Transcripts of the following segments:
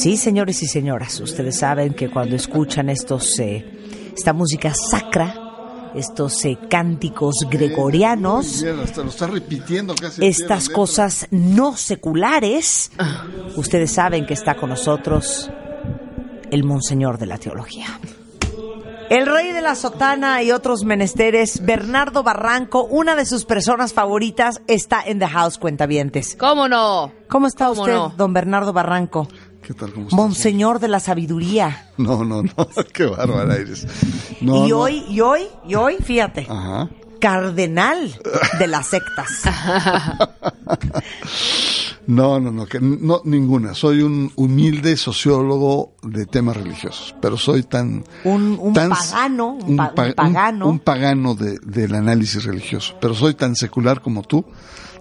Sí, señores y señoras, ustedes saben que cuando escuchan estos, eh, esta música sacra, estos eh, cánticos gregorianos, Mira, hasta lo está repitiendo casi. estas cosas no seculares, ustedes saben que está con nosotros el Monseñor de la Teología. El rey de la sotana y otros menesteres, Bernardo Barranco, una de sus personas favoritas, está en The House Cuentavientes. ¿Cómo no? ¿Cómo está ¿Cómo usted, no? don Bernardo Barranco? ¿Qué tal? ¿Cómo estás? Monseñor de la sabiduría. No, no, no. Qué bárbara eres. No, y no. hoy, y hoy, y hoy, fíjate, Ajá. cardenal de las sectas. No, no, no, que no, ninguna. Soy un humilde sociólogo de temas religiosos, pero soy tan... Un- un pagano, un pa- un pagano. un pagano de- del análisis religioso, pero soy tan secular como tú,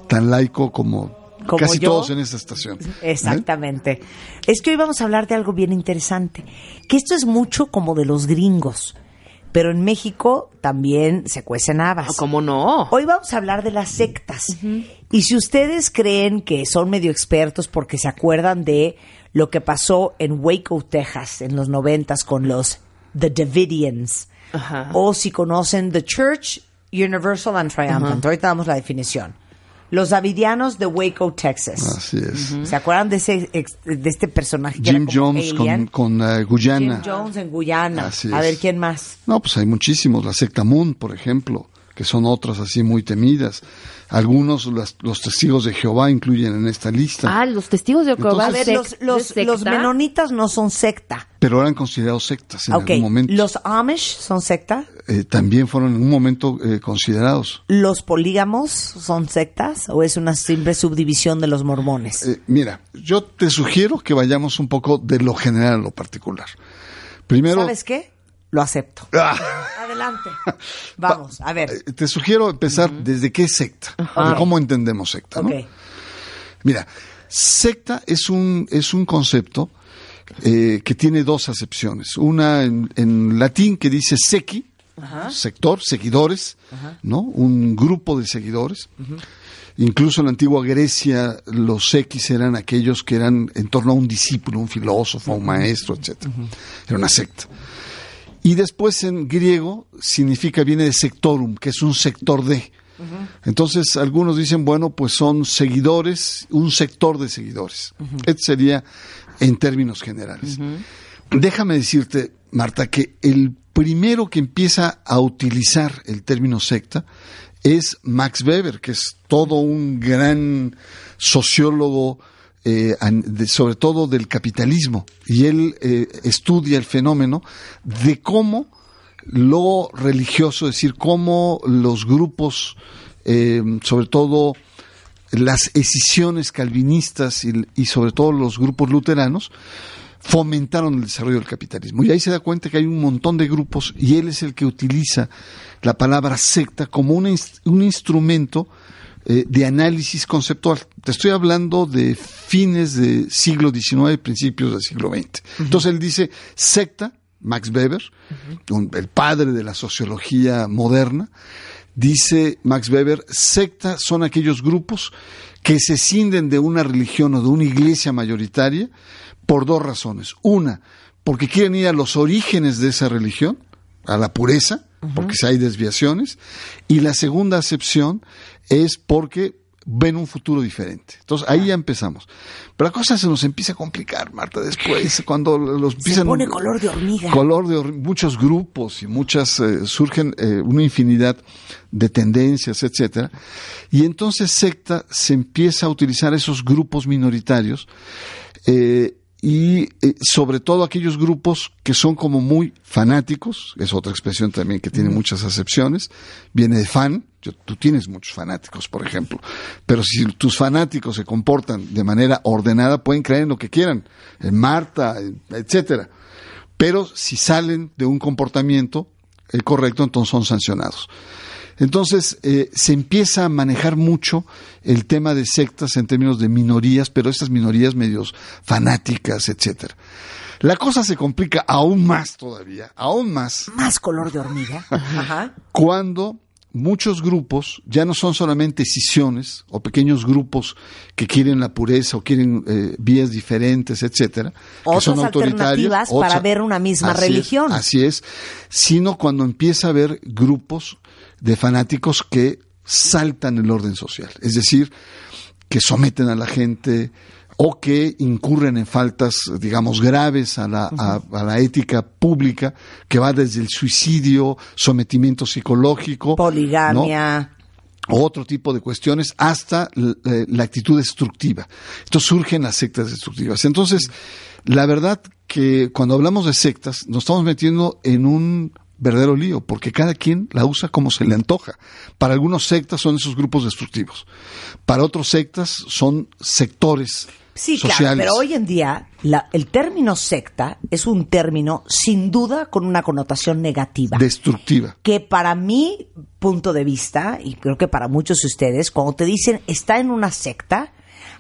tan laico como, Como casi yo. todos en esta estación. ¿eh? Exactamente. Es que hoy vamos a hablar de algo bien interesante, que esto es mucho como de los gringos, pero en México también se cuecen habas. ¿Cómo no? Hoy vamos a hablar de las sectas. Y si ustedes creen que son medio expertos porque se acuerdan de lo que pasó en Waco, Texas, en los noventas con los The Davidians, Ajá. o si conocen The Church Universal and Triumphant, ahorita damos la definición. Los Davidianos de Waco, Texas. Así es. ¿Se acuerdan de ese de este personaje que Jim era como Jones con, alien? con eh, Guyana. Jim Jones en Guyana. Así A es. ver quién más. No, pues hay muchísimos. La secta Moon, por ejemplo, que son otras así muy temidas. Algunos, las- los testigos de Jehová, incluyen en esta lista. Ah, los testigos de Jehová. A ver, sec- los, los, ¿de los secta? menonitas no son secta. pero eran considerados sectas en Ok, algún momento. los Amish son secta. Eh, también fueron en un momento eh, considerados. ¿Los polígamos son sectas o es una simple subdivisión de los mormones? Eh, mira, yo te sugiero que vayamos un poco de lo general a lo particular. Primero, ¿Sabes qué? Lo acepto. Ah, Adelante. Vamos, a ver. eh, te sugiero empezar desde qué es secta, de cómo entendemos secta, ¿no? Ok. Mira, secta es un, es un concepto eh, que tiene dos acepciones. Una en, en latín que dice sequi, sector, seguidores, ¿no? Un grupo de seguidores. Incluso en la antigua Grecia los sequis eran aquellos que eran en torno a un discípulo, un filósofo, un maestro, etc. Era una secta. Y después en griego significa, viene de sectorum, que es un sector de. Entonces algunos dicen, bueno, pues son seguidores, un sector de seguidores. Este sería en términos generales. Déjame decirte, Marta, que el primero que empieza a utilizar el término secta es Max Weber, que es todo un gran sociólogo, eh, de- sobre todo del capitalismo. Y él eh, estudia el fenómeno de cómo lo religioso, es decir, cómo los grupos, eh, sobre todo las escisiones calvinistas y, sobre todo los grupos luteranos, fomentaron el desarrollo del capitalismo. Y ahí se da cuenta que hay un montón de grupos y él es el que utiliza la palabra secta como un instrumento eh, de análisis conceptual. Te estoy hablando de fines del siglo XIX y principios del siglo XX. Entonces él dice secta, Max Weber, un- el padre de la sociología moderna, dice Max Weber, secta son aquellos grupos que se cinden de una religión o de una iglesia mayoritaria por dos razones. Una, porque quieren ir a los orígenes de esa religión, a la pureza, porque si hay desviaciones. Y la segunda acepción es porque ven un futuro diferente. Entonces ahí ya empezamos. Pero la cosa se nos empieza a complicar, Marta, después, cuando los Se empiezan... pone color de hormiga. Color de hor- muchos grupos y muchas eh, surgen eh, una infinidad de tendencias, etcétera. Y entonces secta se empieza a utilizar esos grupos minoritarios eh, y eh, sobre todo aquellos grupos que son como muy fanáticos, es otra expresión también que tiene muchas acepciones, viene de fan, yo- tú tienes muchos fanáticos, por ejemplo, pero si tus fanáticos se comportan de manera ordenada, pueden creer en lo que quieran, en Marta, etcétera. Pero si salen de un comportamiento eh, correcto, entonces son sancionados. Entonces, eh, se empieza a manejar mucho el tema de sectas en términos de minorías, pero estas minorías medios fanáticas, etcétera. La cosa se complica aún más todavía, aún más, Más color de hormiga. Ajá. cuando muchos grupos ya no son solamente escisiones o pequeños grupos que quieren la pureza o quieren eh, vías diferentes, etcétera, que Otras son autoritarios, alternativas para ver una misma Así es, religión. así es, sino cuando empieza a haber grupos de fanáticos que saltan el orden social, es decir, que someten a la gente o que incurren en faltas, digamos, graves a la, a, a la ética pública, que va desde el suicidio, sometimiento psicológico, ¿no? Poligamia. o otro tipo de cuestiones hasta eh, la actitud destructiva. Entonces surgen las sectas destructivas. Entonces, la verdad que cuando hablamos de sectas nos estamos metiendo en un verdadero lío, porque cada quien la usa como se le antoja. Para algunos sectas son esos grupos destructivos. Para otros sectas son sectores Sí, sociales. claro, pero hoy en día la- el término secta es un término sin duda con una connotación negativa. destructiva. que para mi punto de vista, y creo que para muchos de ustedes, cuando te dicen está en una secta,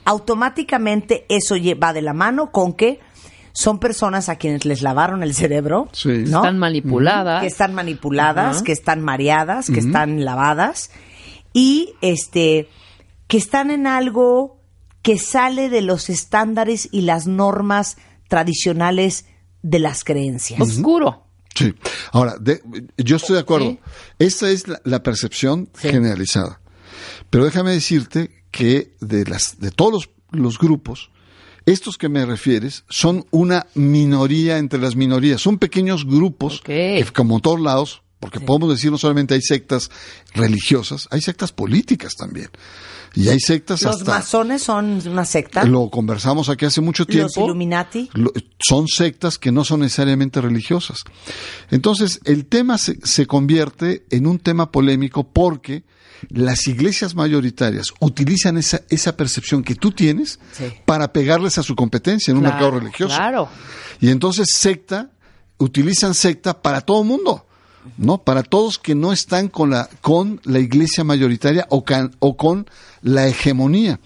automáticamente eso va de la mano con que son personas a quienes les lavaron el cerebro, Sí. ¿no? Están manipuladas. que están manipuladas, que están mareadas, que están lavadas y este que están en algo que sale de los estándares y las normas tradicionales de las creencias. Oscuro. Sí. Ahora, de- yo estoy de acuerdo. Sí. Esta es la, la percepción Sí. generalizada. Pero déjame decirte que de, las, de todos los, los grupos, estos que me refieres son una minoría entre las minorías. Son pequeños grupos que, como en todos lados, porque podemos decir no solamente hay sectas religiosas, hay sectas políticas también. Y hay sectas Los hasta... masones son una secta. Lo conversamos aquí hace mucho tiempo. Los Illuminati. Lo- son sectas que no son necesariamente religiosas. Entonces, el tema se, se convierte en un tema polémico porque las iglesias mayoritarias utilizan esa, esa percepción que tú tienes Sí. para pegarles a su competencia en un Claro, mercado religioso. Claro. Y entonces secta, utilizan secta para todo mundo, ¿no? Para todos que no están con la, con la iglesia mayoritaria o, can- o con la hegemonía.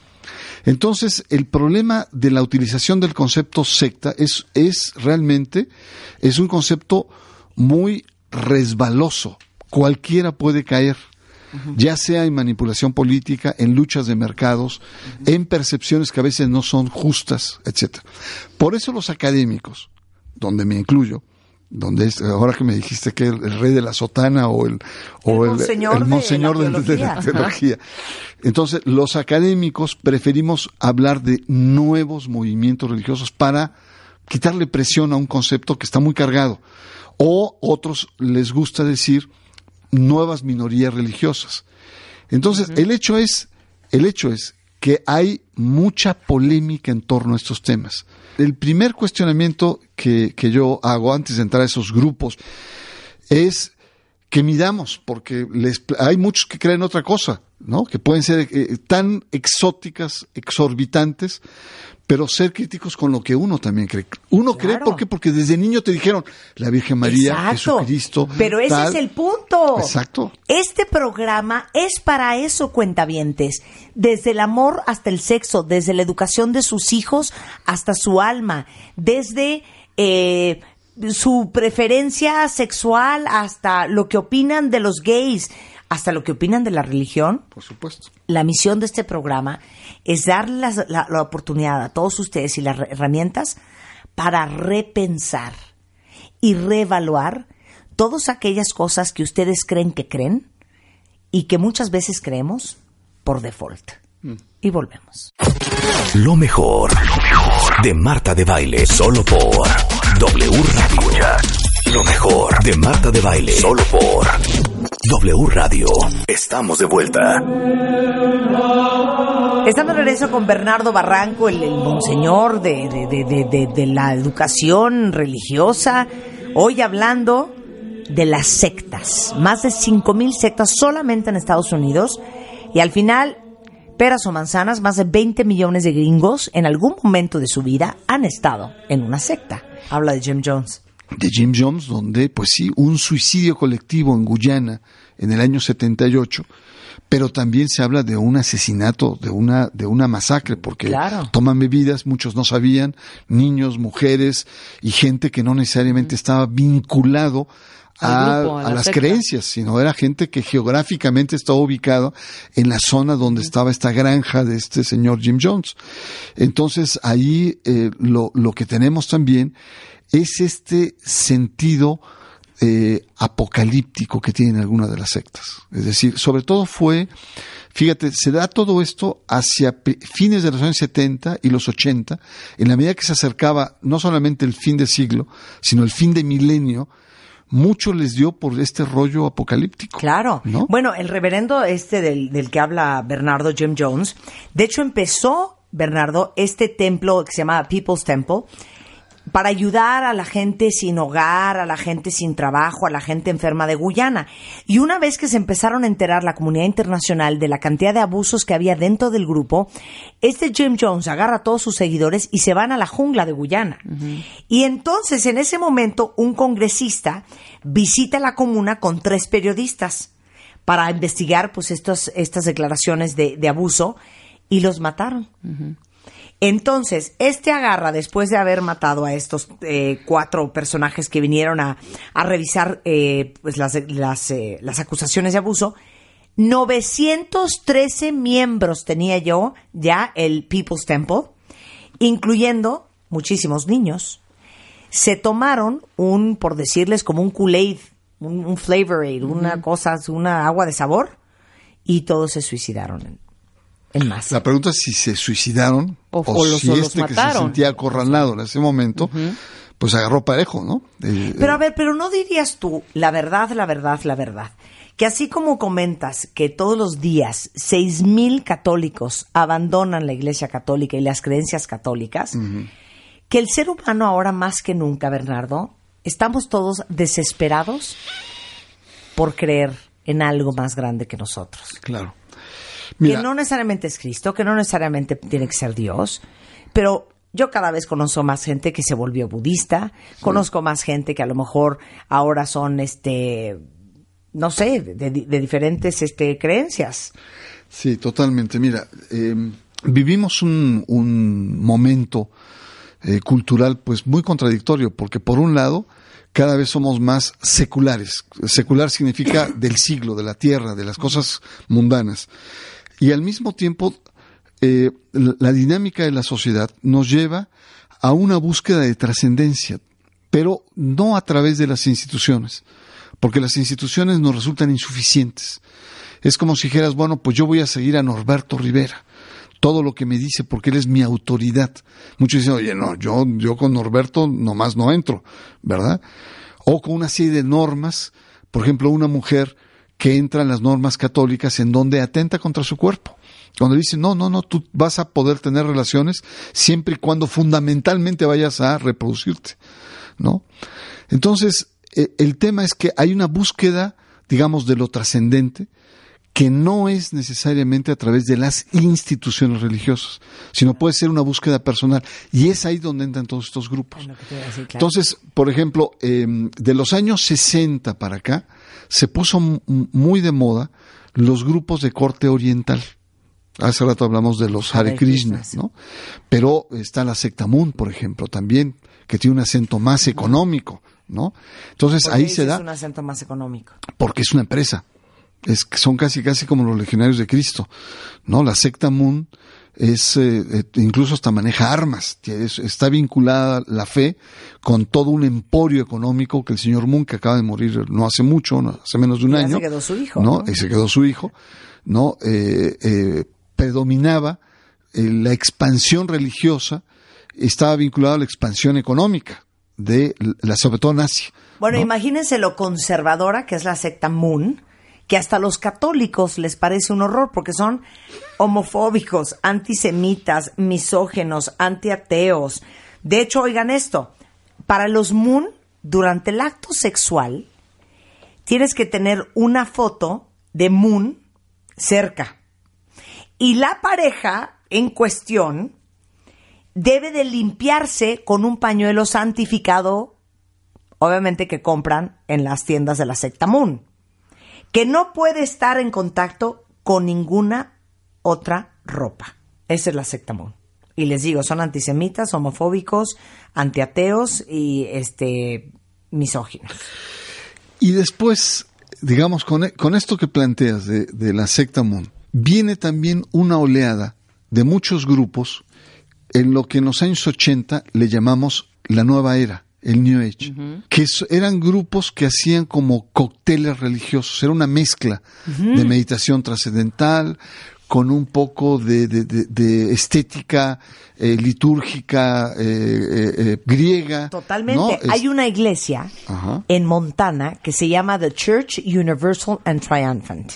Entonces, el problema de la utilización del concepto secta es, es realmente, es un concepto muy resbaloso. Cualquiera puede caer, ya sea en manipulación política, en luchas de mercados, en percepciones que a veces no son justas, etcétera. Por eso los académicos, donde me incluyo, donde es, ahora que me dijiste que el, el rey de la sotana o el, o El monseñor el de monseñor la de, de la teología. teología. Entonces, los académicos preferimos hablar de nuevos movimientos religiosos para quitarle presión a un concepto que está muy cargado. O otros les gusta decir nuevas minorías religiosas. Entonces, el hecho es, el hecho es que hay mucha polémica en torno a estos temas. El primer cuestionamiento que, que yo hago antes de entrar a esos grupos es que midamos, porque les, hay muchos que creen otra cosa, ¿no? Que pueden ser eh, tan exóticas, exorbitantes, pero ser críticos con lo que uno también cree. Uno cree. ¿por qué? Porque desde niño te dijeron la Virgen María, Exacto. Jesucristo. Pero ese tal. es el punto. Exacto. Este programa es para eso, cuentavientes. Desde el amor hasta el sexo, desde la educación de sus hijos hasta su alma, desde eh, su preferencia sexual hasta lo que opinan de los gays, hasta lo que opinan de la religión. Por supuesto. La misión de este programa es darle la, la oportunidad a todos ustedes y las herramientas para repensar y reevaluar todas aquellas cosas que ustedes creen que creen y que muchas veces creemos por default. Y volvemos. Lo mejor, de Marta de Baile, solo por W Radio. Lo mejor de Marta de Baile, solo por W Radio. Estamos de vuelta. Estamos de regreso con Bernardo Barranco, el, monseñor de- de la educación religiosa, hoy hablando de las sectas. Más de 5.000 sectas solamente en Estados Unidos. Y al final, peras o manzanas, más de 20 millones de gringos en algún momento de su vida han estado en una secta. Habla de Jim Jones. de Jim Jones, donde, pues sí, un suicidio colectivo en Guyana en el año 78, pero también se habla de un asesinato, de una, de una masacre, porque Claro. toman bebidas, muchos no sabían, niños, mujeres y gente que no necesariamente estaba vinculado a, Al grupo, a a la las secta. creencias, sino era gente que geográficamente estaba ubicada en la zona donde estaba esta granja de este señor Jim Jones. Entonces ahí eh, lo, lo que tenemos también es este sentido eh, apocalíptico que tienen algunas de las sectas. Es decir, sobre todo fue, fíjate, se da todo esto hacia fines de los años 70 y los 80, en la medida que se acercaba no solamente el fin de siglo, sino el fin de milenio, mucho les dio por este rollo apocalíptico. Claro. ¿no? Bueno, el reverendo este del, del que habla Bernardo Jim Jones, de hecho empezó, Bernardo, este templo que se llama People's Temple, para ayudar a la gente sin hogar, a la gente sin trabajo, a la gente enferma de Guyana. Y una vez que se empezaron a enterar la comunidad internacional de la cantidad de abusos que había dentro del grupo, este Jim Jones agarra a todos sus seguidores y se van a la jungla de Guyana. Y entonces, en ese momento, un congresista visita la comuna con tres periodistas para investigar pues estos, estas declaraciones de, de abuso y los mataron. Entonces, este agarra, después de haber matado a estos eh, cuatro personajes que vinieron a, a revisar eh, pues las, las, eh, las acusaciones de abuso, 913 miembros tenía yo ya el People's Temple, incluyendo muchísimos niños. Se tomaron un, por decirles, como un Kool-Aid, un, un Flavor Aid, una cosa, una agua de sabor, y todos se suicidaron en, en masa. La pregunta es si se suicidaron O- o, o los- si o los este que se sentía acorralado en ese momento, pues agarró parejo, ¿no? Eh, Pero a ver, pero no dirías tú, la verdad, la verdad, la verdad, que así como comentas que todos los días seis mil católicos abandonan la Iglesia Católica y las creencias católicas, que el ser humano ahora más que nunca, Bernardo, estamos todos desesperados por creer en algo más grande que nosotros. claro. Mira, que no necesariamente es Cristo, que no necesariamente tiene que ser Dios, pero yo cada vez conozco más gente que se volvió budista, conozco más gente que a lo mejor ahora son, este, no sé, de, de diferentes este, creencias. Sí, totalmente. Mira, eh, vivimos un, un momento eh, cultural pues muy contradictorio, porque por un lado cada vez somos más seculares. Secular significa del siglo, de la tierra, de las cosas mundanas. Y al mismo tiempo eh, la, dinámica de la sociedad nos lleva a una búsqueda de trascendencia, pero no a través de las instituciones, porque las instituciones nos resultan insuficientes. Es como si dijeras, bueno, pues yo voy a seguir a Norberto Rivera, todo lo que me dice, porque él es mi autoridad. Muchos dicen, oye, no, yo, yo con Norberto nomás no entro, ¿verdad? O con una serie de normas, por ejemplo, una mujer que entra en las normas católicas en donde atenta contra su cuerpo. Cuando dice, no, no, no, tú vas a poder tener relaciones siempre y cuando fundamentalmente vayas a reproducirte, ¿no? Entonces, eh, el tema es que hay una búsqueda, digamos, de lo trascendente, que no es necesariamente a través de las instituciones religiosas, sino puede ser una búsqueda personal. Y es ahí donde entran todos estos grupos. Entonces, por ejemplo, eh, de los años 60 para acá, se puso muy de moda los grupos de corte oriental. Hace rato hablamos de los Hare Krishna. ¿no? Pero está la secta Moon, por ejemplo, también, que tiene un acento más económico, ¿no? Entonces ahí se da Es un acento más económico. porque es una empresa. Es, son casi casi como los legionarios de Cristo, ¿no? La secta Moon es eh, eh, incluso hasta maneja armas, es- está vinculada la fe con todo un emporio económico que el señor Moon que acaba de morir no hace mucho, no, hace menos de un Y año, se quedó su hijo, ¿no? ¿no? Y se quedó su hijo, ¿no? Eh, eh, predominaba la expansión religiosa, estaba vinculada a la expansión económica de la sobre todo en Asia. Bueno, ¿no? imagínense lo conservadora que es la secta Moon, que hasta los católicos les parece un horror porque son homofóbicos, antisemitas, misógenos, antiateos. De hecho, oigan esto, para los Moon, durante el acto sexual, tienes que tener una foto de Moon cerca. Y la pareja en cuestión debe de limpiarse con un pañuelo santificado, obviamente que compran en las tiendas de la secta Moon, que no puede estar en contacto con ninguna otra ropa. Esa es la secta Moon. Y les digo, son antisemitas, homofóbicos, antiateos y este misóginos. Y después, digamos, con, con esto que planteas de, de la secta Moon, viene también una oleada de muchos grupos en lo que en los años 80 le llamamos la nueva era, el New Age, que eran grupos que hacían como cócteles religiosos, era una mezcla de meditación trascendental con un poco de, de- de- de estética eh, litúrgica eh, eh, eh, griega. Totalmente. ¿no? Es- Hay una iglesia Ajá. en Montana que se llama The Church Universal and Triumphant.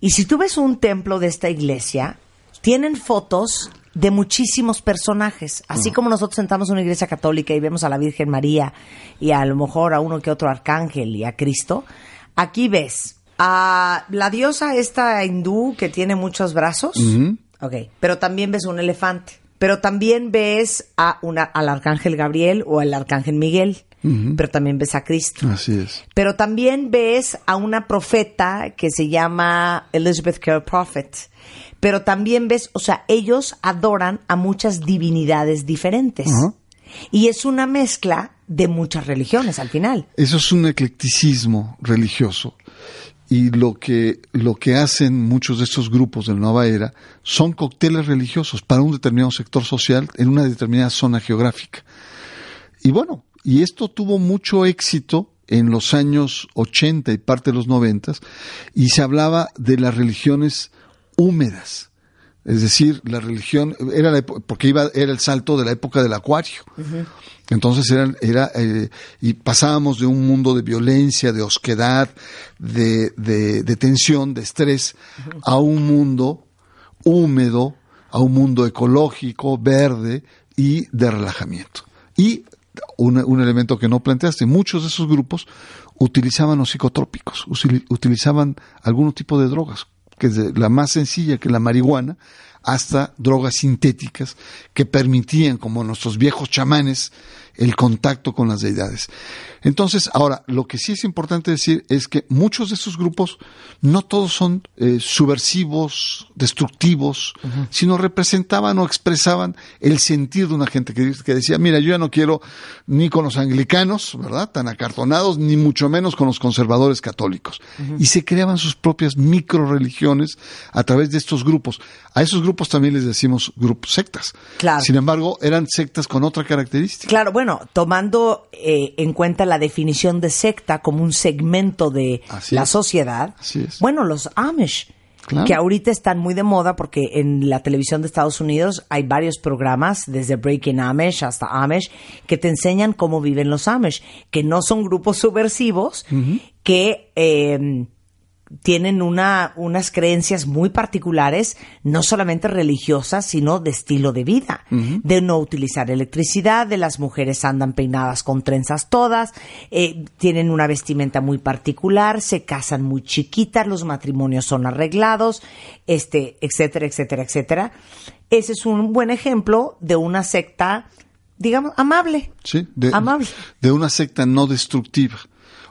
Y si tú ves un templo de esta iglesia, tienen fotos de muchísimos personajes. Así como nosotros sentamos en una iglesia católica y vemos a la Virgen María y a lo mejor a uno que otro arcángel y a Cristo, aquí ves a la diosa esta hindú que tiene muchos brazos. Ok, pero también ves un elefante. Pero también ves a una, al arcángel Gabriel o al arcángel Miguel. Pero también ves a Cristo. Así es. Pero también ves a una profeta que se llama Elizabeth Carey Prophet. Pero también ves, o sea, ellos adoran a muchas divinidades diferentes. Y es una mezcla de muchas religiones al final. Eso es un eclecticismo religioso. Y lo que, lo que hacen muchos de estos grupos de la nueva era son cócteles religiosos para un determinado sector social en una determinada zona geográfica. Y bueno, y esto tuvo mucho éxito en los años 80 y parte de los 90 y se hablaba de las religiones húmedas. Es decir, la religión era la porque iba era el salto de la época del acuario. Entonces era, era eh, y pasábamos de un mundo de violencia, de osquedad, de, de, de tensión, de estrés, a un mundo húmedo, a un mundo ecológico, verde y de relajamiento. Y un, un elemento que no planteaste, muchos de esos grupos utilizaban los psicotrópicos, utilizaban algún tipo de drogas, que desde la más sencilla que la marihuana, hasta drogas sintéticas que permitían, como nuestros viejos chamanes, el contacto con las deidades. Entonces, ahora, lo que sí es importante decir es que muchos de estos grupos no todos son eh, subversivos, destructivos, sino representaban o expresaban el sentir de una gente que, que decía, mira, yo ya no quiero ni con los anglicanos, ¿verdad? Tan acartonados, ni mucho menos con los conservadores católicos. Y se creaban sus propias micro religiones a través de estos grupos. A esos grupos también les decimos grupos sectas. Claro. Sin embargo, eran sectas con otra característica. Claro, bueno, tomando eh, en cuenta la definición de secta como un segmento de Así la es. sociedad, Así es. bueno, los Amish, Claro. que ahorita están muy de moda porque en la televisión de Estados Unidos hay varios programas, desde Breaking Amish hasta Amish, que te enseñan cómo viven los Amish, que no son grupos subversivos, que... eh, tienen una, unas creencias muy particulares, no solamente religiosas, sino de estilo de vida, de no utilizar electricidad, de las mujeres andan peinadas con trenzas todas, eh, tienen una vestimenta muy particular, se casan muy chiquitas, los matrimonios son arreglados, este, etcétera, etcétera, etcétera. Ese es un buen ejemplo de una secta, digamos, amable. ¿sí? De, Amable. de una secta no destructiva.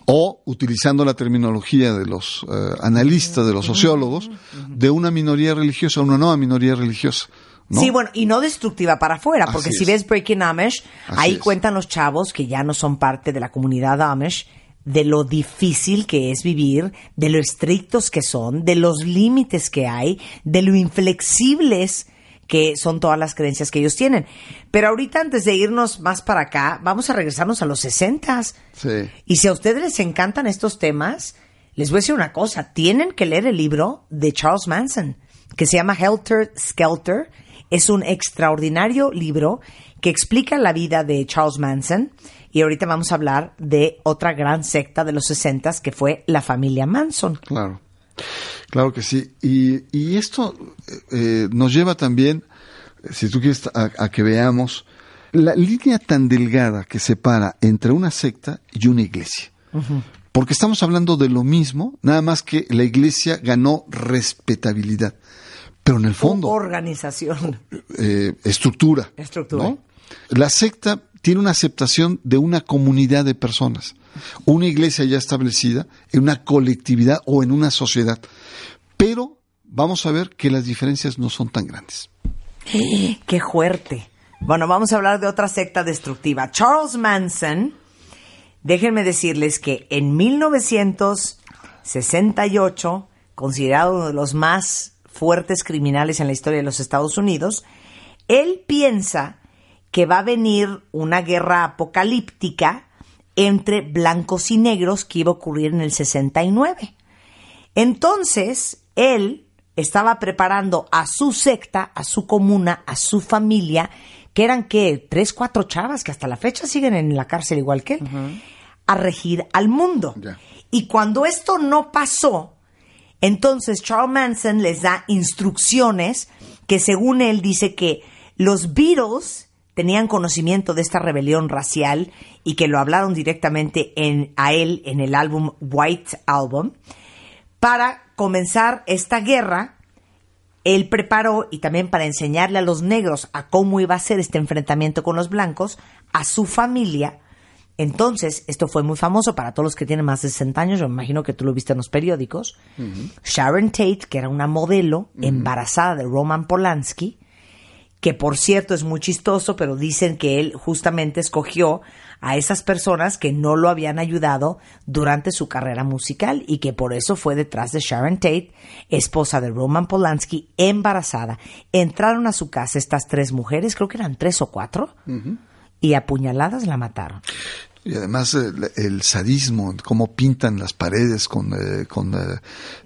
O, utilizando la terminología de los eh, analistas, de los sociólogos, de una minoría religiosa, una nueva minoría religiosa. ¿no? Sí, bueno, y no destructiva para afuera, porque Así si es. ves Breaking Amish, Así ahí es. cuentan los chavos que ya no son parte de la comunidad Amish, de lo difícil que es vivir, de lo estrictos que son, de los límites que hay, de lo inflexibles que son todas las creencias que ellos tienen. Pero ahorita, antes de irnos más para acá, vamos a regresarnos a los sesentas. Sí. Y si a ustedes les encantan estos temas, les voy a decir una cosa, tienen que leer el libro de Charles Manson, que se llama Helter Skelter, Es un extraordinario libro que explica la vida de Charles Manson y ahorita vamos a hablar de otra gran secta de los 60 que fue la familia Manson. Claro, claro que sí. Y, y esto eh, nos lleva también, si tú quieres, a, a que veamos la línea tan delgada que separa entre una secta y una iglesia. Porque estamos hablando de lo mismo, nada más que la iglesia ganó respetabilidad. Pero en el fondo, Organización. eh, estructura. Estructura. ¿no? La secta tiene una aceptación de una comunidad de personas, una iglesia ya establecida, en una colectividad o en una sociedad. Pero vamos a ver que las diferencias no son tan grandes. ¡Qué fuerte! Bueno, vamos a hablar de otra secta destructiva. Charles Manson, déjenme decirles que en 1968, considerado uno de los más fuertes criminales en la historia de los Estados Unidos, él piensa que va a venir una guerra apocalíptica entre blancos y negros que iba a ocurrir en el 69. Entonces, él estaba preparando a su secta, a su comuna, a su familia, que eran que tres, cuatro chavas que hasta la fecha siguen en la cárcel igual que él, a regir al mundo. Y cuando esto no pasó, entonces Charles Manson les da instrucciones que según él dice que los Beatles tenían conocimiento de esta rebelión racial y que lo hablaron directamente en, a él en el álbum White Album para comenzar esta guerra. Él preparó y también para enseñarle a los negros a cómo iba a ser este enfrentamiento con los blancos, a su familia. Entonces, esto fue muy famoso para todos los que tienen más de 60 años, yo me imagino que tú lo viste en los periódicos. Sharon Tate, que era una modelo embarazada de Roman Polanski, que por cierto es muy chistoso, pero dicen que él justamente escogió a esas personas que no lo habían ayudado durante su carrera musical y que por eso fue detrás de Sharon Tate, esposa de Roman Polanski, embarazada. Entraron a su casa estas tres mujeres, creo que eran tres o cuatro, y apuñaladas la mataron. Y además el, el sadismo, cómo pintan las paredes con, eh, con eh,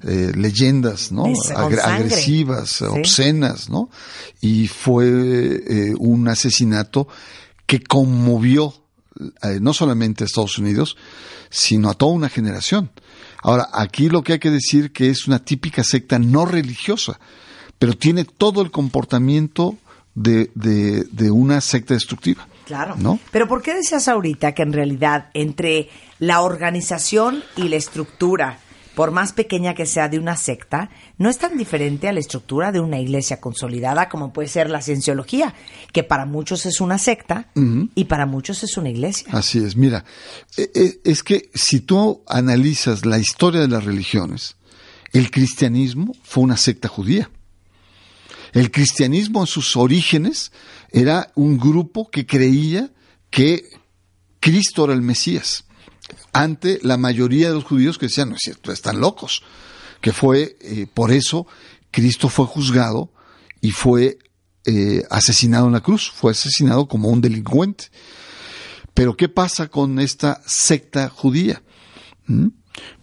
eh, leyendas, ¿no? Es- Agre- agresivas, Sí. obscenas, ¿no? Y fue eh, un asesinato que conmovió eh, no solamente a Estados Unidos, sino a toda una generación. Ahora, aquí lo que hay que decir que es una típica secta no religiosa, pero tiene todo el comportamiento de, de, de una secta destructiva. Claro. ¿No? Pero ¿por qué decías ahorita que en realidad entre la organización y la estructura, por más pequeña que sea de una secta, no es tan diferente a la estructura de una iglesia consolidada como puede ser la cienciología, que para muchos es una secta y para muchos es una iglesia? Así es, mira, eh, eh, es que si tú analizas la historia de las religiones, el cristianismo fue una secta judía. El cristianismo en sus orígenes era un grupo que creía que Cristo era el Mesías, ante la mayoría de los judíos que decían, no es cierto, están locos, que fue, eh, por eso Cristo fue juzgado y fue eh, asesinado en la cruz, fue asesinado como un delincuente. Pero ¿qué pasa con esta secta judía? ¿Mm?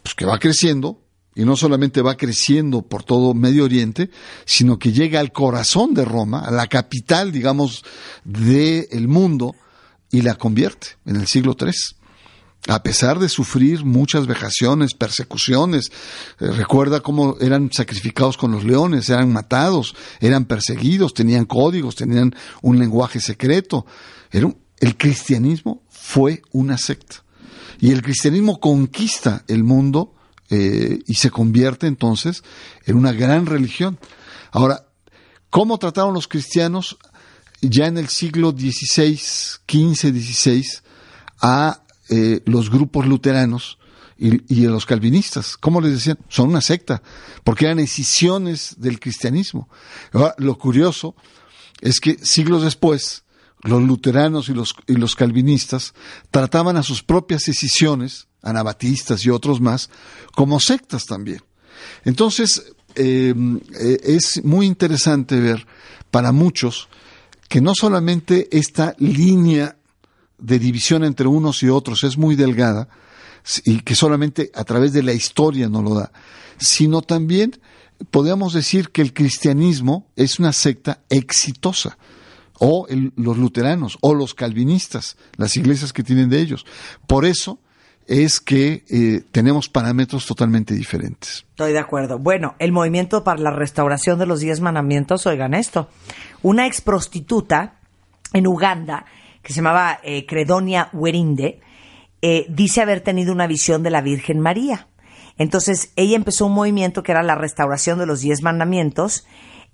Pues que va creciendo, y no solamente va creciendo por todo Medio Oriente, sino que llega al corazón de Roma, a la capital, digamos, del mundo, y la convierte en el siglo III. A pesar de sufrir muchas vejaciones, persecuciones, eh, recuerda cómo eran sacrificados con los leones, eran matados, eran perseguidos, tenían códigos, tenían un lenguaje secreto. Era el cristianismo fue una secta. Y el cristianismo conquista el mundo eh, y se convierte entonces en una gran religión. Ahora, ¿cómo trataron los cristianos ya en el siglo XVI, XV, XVI a eh, los grupos luteranos y, a los calvinistas? ¿Cómo les decían? Son una secta, porque eran escisiones del cristianismo. Ahora, lo curioso es que siglos después, los luteranos y los, y los calvinistas trataban a sus propias escisiones, anabatistas y otros más, como sectas también. Entonces, eh, eh, es muy interesante ver para muchos que no solamente esta línea de división entre unos y otros es muy delgada y que solamente a través de la historia nos lo da, sino también podríamos decir que el cristianismo es una secta exitosa o los luteranos o los calvinistas, las iglesias que tienen de ellos. Por eso es que eh, tenemos parámetros totalmente diferentes. Estoy de acuerdo. Bueno, el movimiento para la restauración de los diez mandamientos, oigan esto. Una ex prostituta en Uganda, que se llamaba eh, Credonia Werinde, eh, dice haber tenido una visión de la Virgen María. Entonces, ella empezó un movimiento que era la restauración de los diez mandamientos,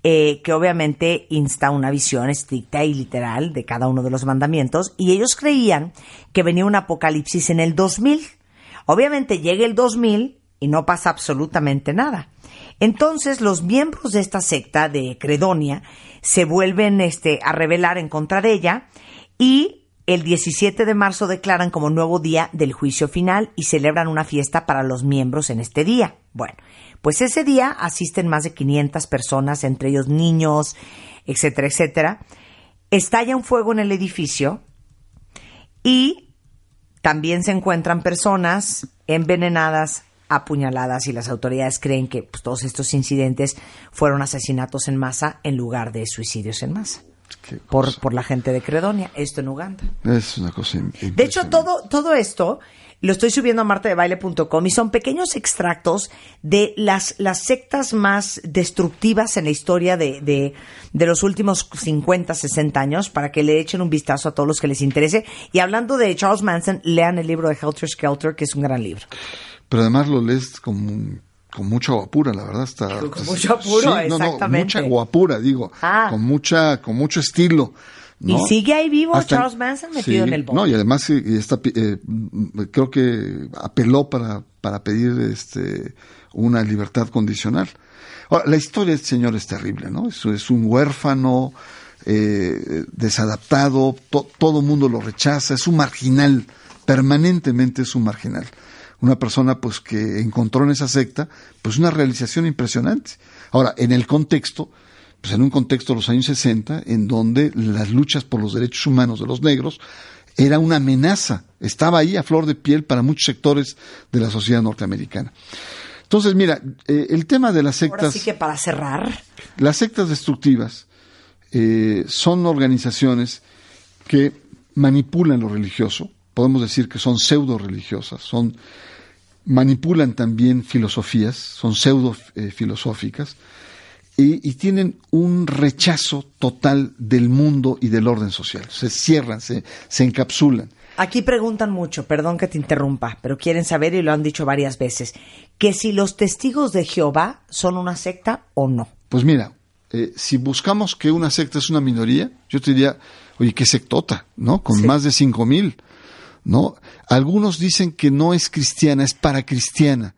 eh, que obviamente insta una visión estricta y literal de cada uno de los mandamientos, y ellos creían que venía un apocalipsis en el 2000. Obviamente llega el 2000 y no pasa absolutamente nada. Entonces los miembros de esta secta de Credonia se vuelven este, a rebelar en contra de ella y el 17 de marzo declaran como nuevo día del juicio final y celebran una fiesta para los miembros en este día. Bueno, pues ese día asisten más de 500 personas, entre ellos niños, etcétera, etcétera. Estalla un fuego en el edificio y también se encuentran personas envenenadas, apuñaladas y las autoridades creen que pues, todos estos incidentes fueron asesinatos en masa en lugar de suicidios en masa por, por la gente de Credonia, esto en Uganda. Es una cosa De hecho, todo, todo esto lo estoy subiendo a martadebaile.com y son pequeños extractos de las, las sectas más destructivas en la historia de, de, de los últimos 50, 60 años para que le echen un vistazo a todos los que les interese. Y hablando de Charles Manson, lean el libro de Helter Skelter, que es un gran libro. Pero además lo lees con, con mucha guapura, la verdad. Está, Con mucho apuro, Sí, no, no, exactamente. mucha guapura, digo. Ah. Con, mucha, con mucho estilo. ¿no? ¿Y sigue ahí vivo Hasta- Charles Manson metido sí, en el bote? No, y además está, pi- eh, creo que apeló para, para pedir este, una libertad condicional. Ahora, la historia de este señor es terrible, ¿no? Es, es un huérfano, eh, desadaptado, to- todo el mundo lo rechaza, es un marginal, permanentemente es un marginal. Una persona pues que encontró en esa secta pues una realización impresionante. Ahora, en el contexto, pues en un contexto de los años 60, en donde las luchas por los derechos humanos de los negros era una amenaza, estaba ahí a flor de piel para muchos sectores de la sociedad norteamericana. Entonces, mira, eh, el tema de las Ahora sectas... sí que para cerrar, Las sectas destructivas eh, son organizaciones que manipulan lo religioso, podemos decir que son pseudo religiosas, son manipulan también filosofías, son pseudo eh, filosóficas y, y tienen un rechazo total del mundo y del orden social. Se cierran, se, se encapsulan. Aquí preguntan mucho, perdón que te interrumpa, pero quieren saber y lo han dicho varias veces, que si los testigos de Jehová son una secta o no. Pues mira, eh, si buscamos que una secta es una minoría, yo te diría, oye, qué sectota, ¿no? Con Sí. más de cinco mil, ¿no? Algunos dicen que no es cristiana, es para cristiana,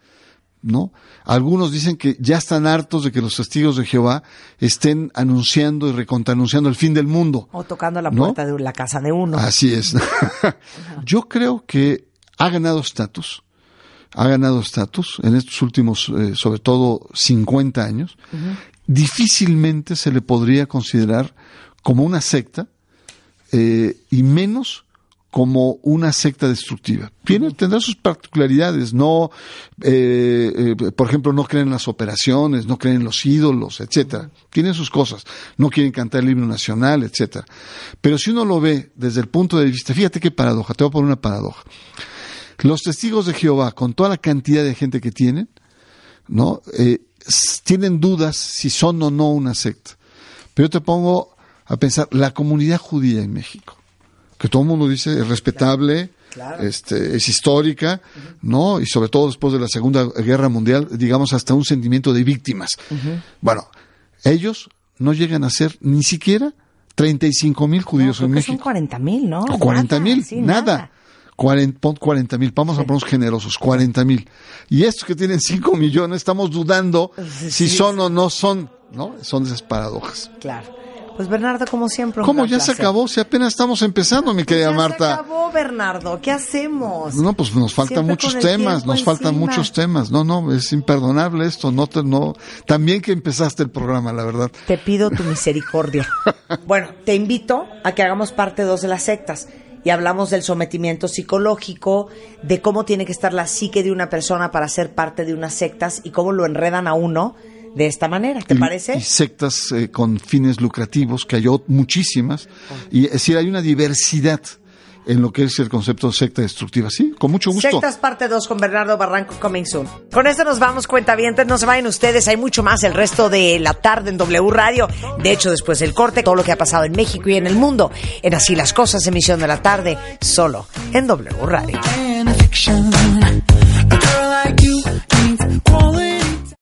¿no? Algunos dicen que ya están hartos de que los testigos de Jehová estén anunciando y recontranunciando el fin del mundo. O tocando la ¿No? puerta de la casa de uno. Así es. Yo creo que ha ganado estatus, ha ganado estatus en estos últimos, eh, sobre todo, 50 años. Difícilmente se le podría considerar como una secta eh, y menos como una secta destructiva. Tiene, tendrá sus particularidades, no, eh, eh, por ejemplo, no creen en las operaciones, no creen en los ídolos, etcétera. Tienen sus cosas, no quieren cantar el himno nacional, etcétera. Pero si uno lo ve desde el punto de vista, fíjate qué paradoja, te voy a poner una paradoja. Los testigos de Jehová, con toda la cantidad de gente que tienen, ¿no? Eh, tienen dudas si son o no una secta. Pero yo te pongo a pensar, la comunidad judía en México, que todo el mundo dice es respetable, Claro. este, es histórica, ¿no? Y sobre todo después de la Segunda Guerra Mundial, digamos hasta un sentimiento de víctimas. Bueno, ellos no llegan a ser ni siquiera 35 mil judíos en que son México. 40 mil, ¿no? O 40 mil, sí, nada. 40 pon 40 mil, vamos a ponernos generosos, 40 mil. Y estos que tienen 5 millones, estamos dudando Sí, si son o no son, ¿no? Son esas paradojas. Claro. Pues Bernardo, como siempre. un ¿Cómo ya se acabó? Si apenas estamos empezando, mi querida Ya Marta. se acabó, Bernardo. ¿Qué hacemos? No, pues nos faltan Siempre muchos temas, nos faltan muchos temas. No, no, es imperdonable esto. No, te, no. También que empezaste el programa, la verdad. Te pido tu misericordia. bueno, te invito a que hagamos parte 2 de las sectas y hablamos del sometimiento psicológico, de cómo tiene que estar la psique de una persona para ser parte de unas sectas y cómo lo enredan a uno de esta manera. ¿Te y, parece? y sectas eh, con fines lucrativos, que hay muchísimas. Y es decir, hay una diversidad en lo que es el concepto de secta destructiva. Sí, con mucho gusto. Sectas parte 2 con Bernardo Barranco coming soon. Con esto nos vamos, cuentavientes. No se vayan ustedes. Hay mucho más el resto de la tarde en W Radio. De hecho, después del corte, todo lo que ha pasado en México y en el mundo. En Así las Cosas, emisión de la tarde, solo en W Radio. and a fiction.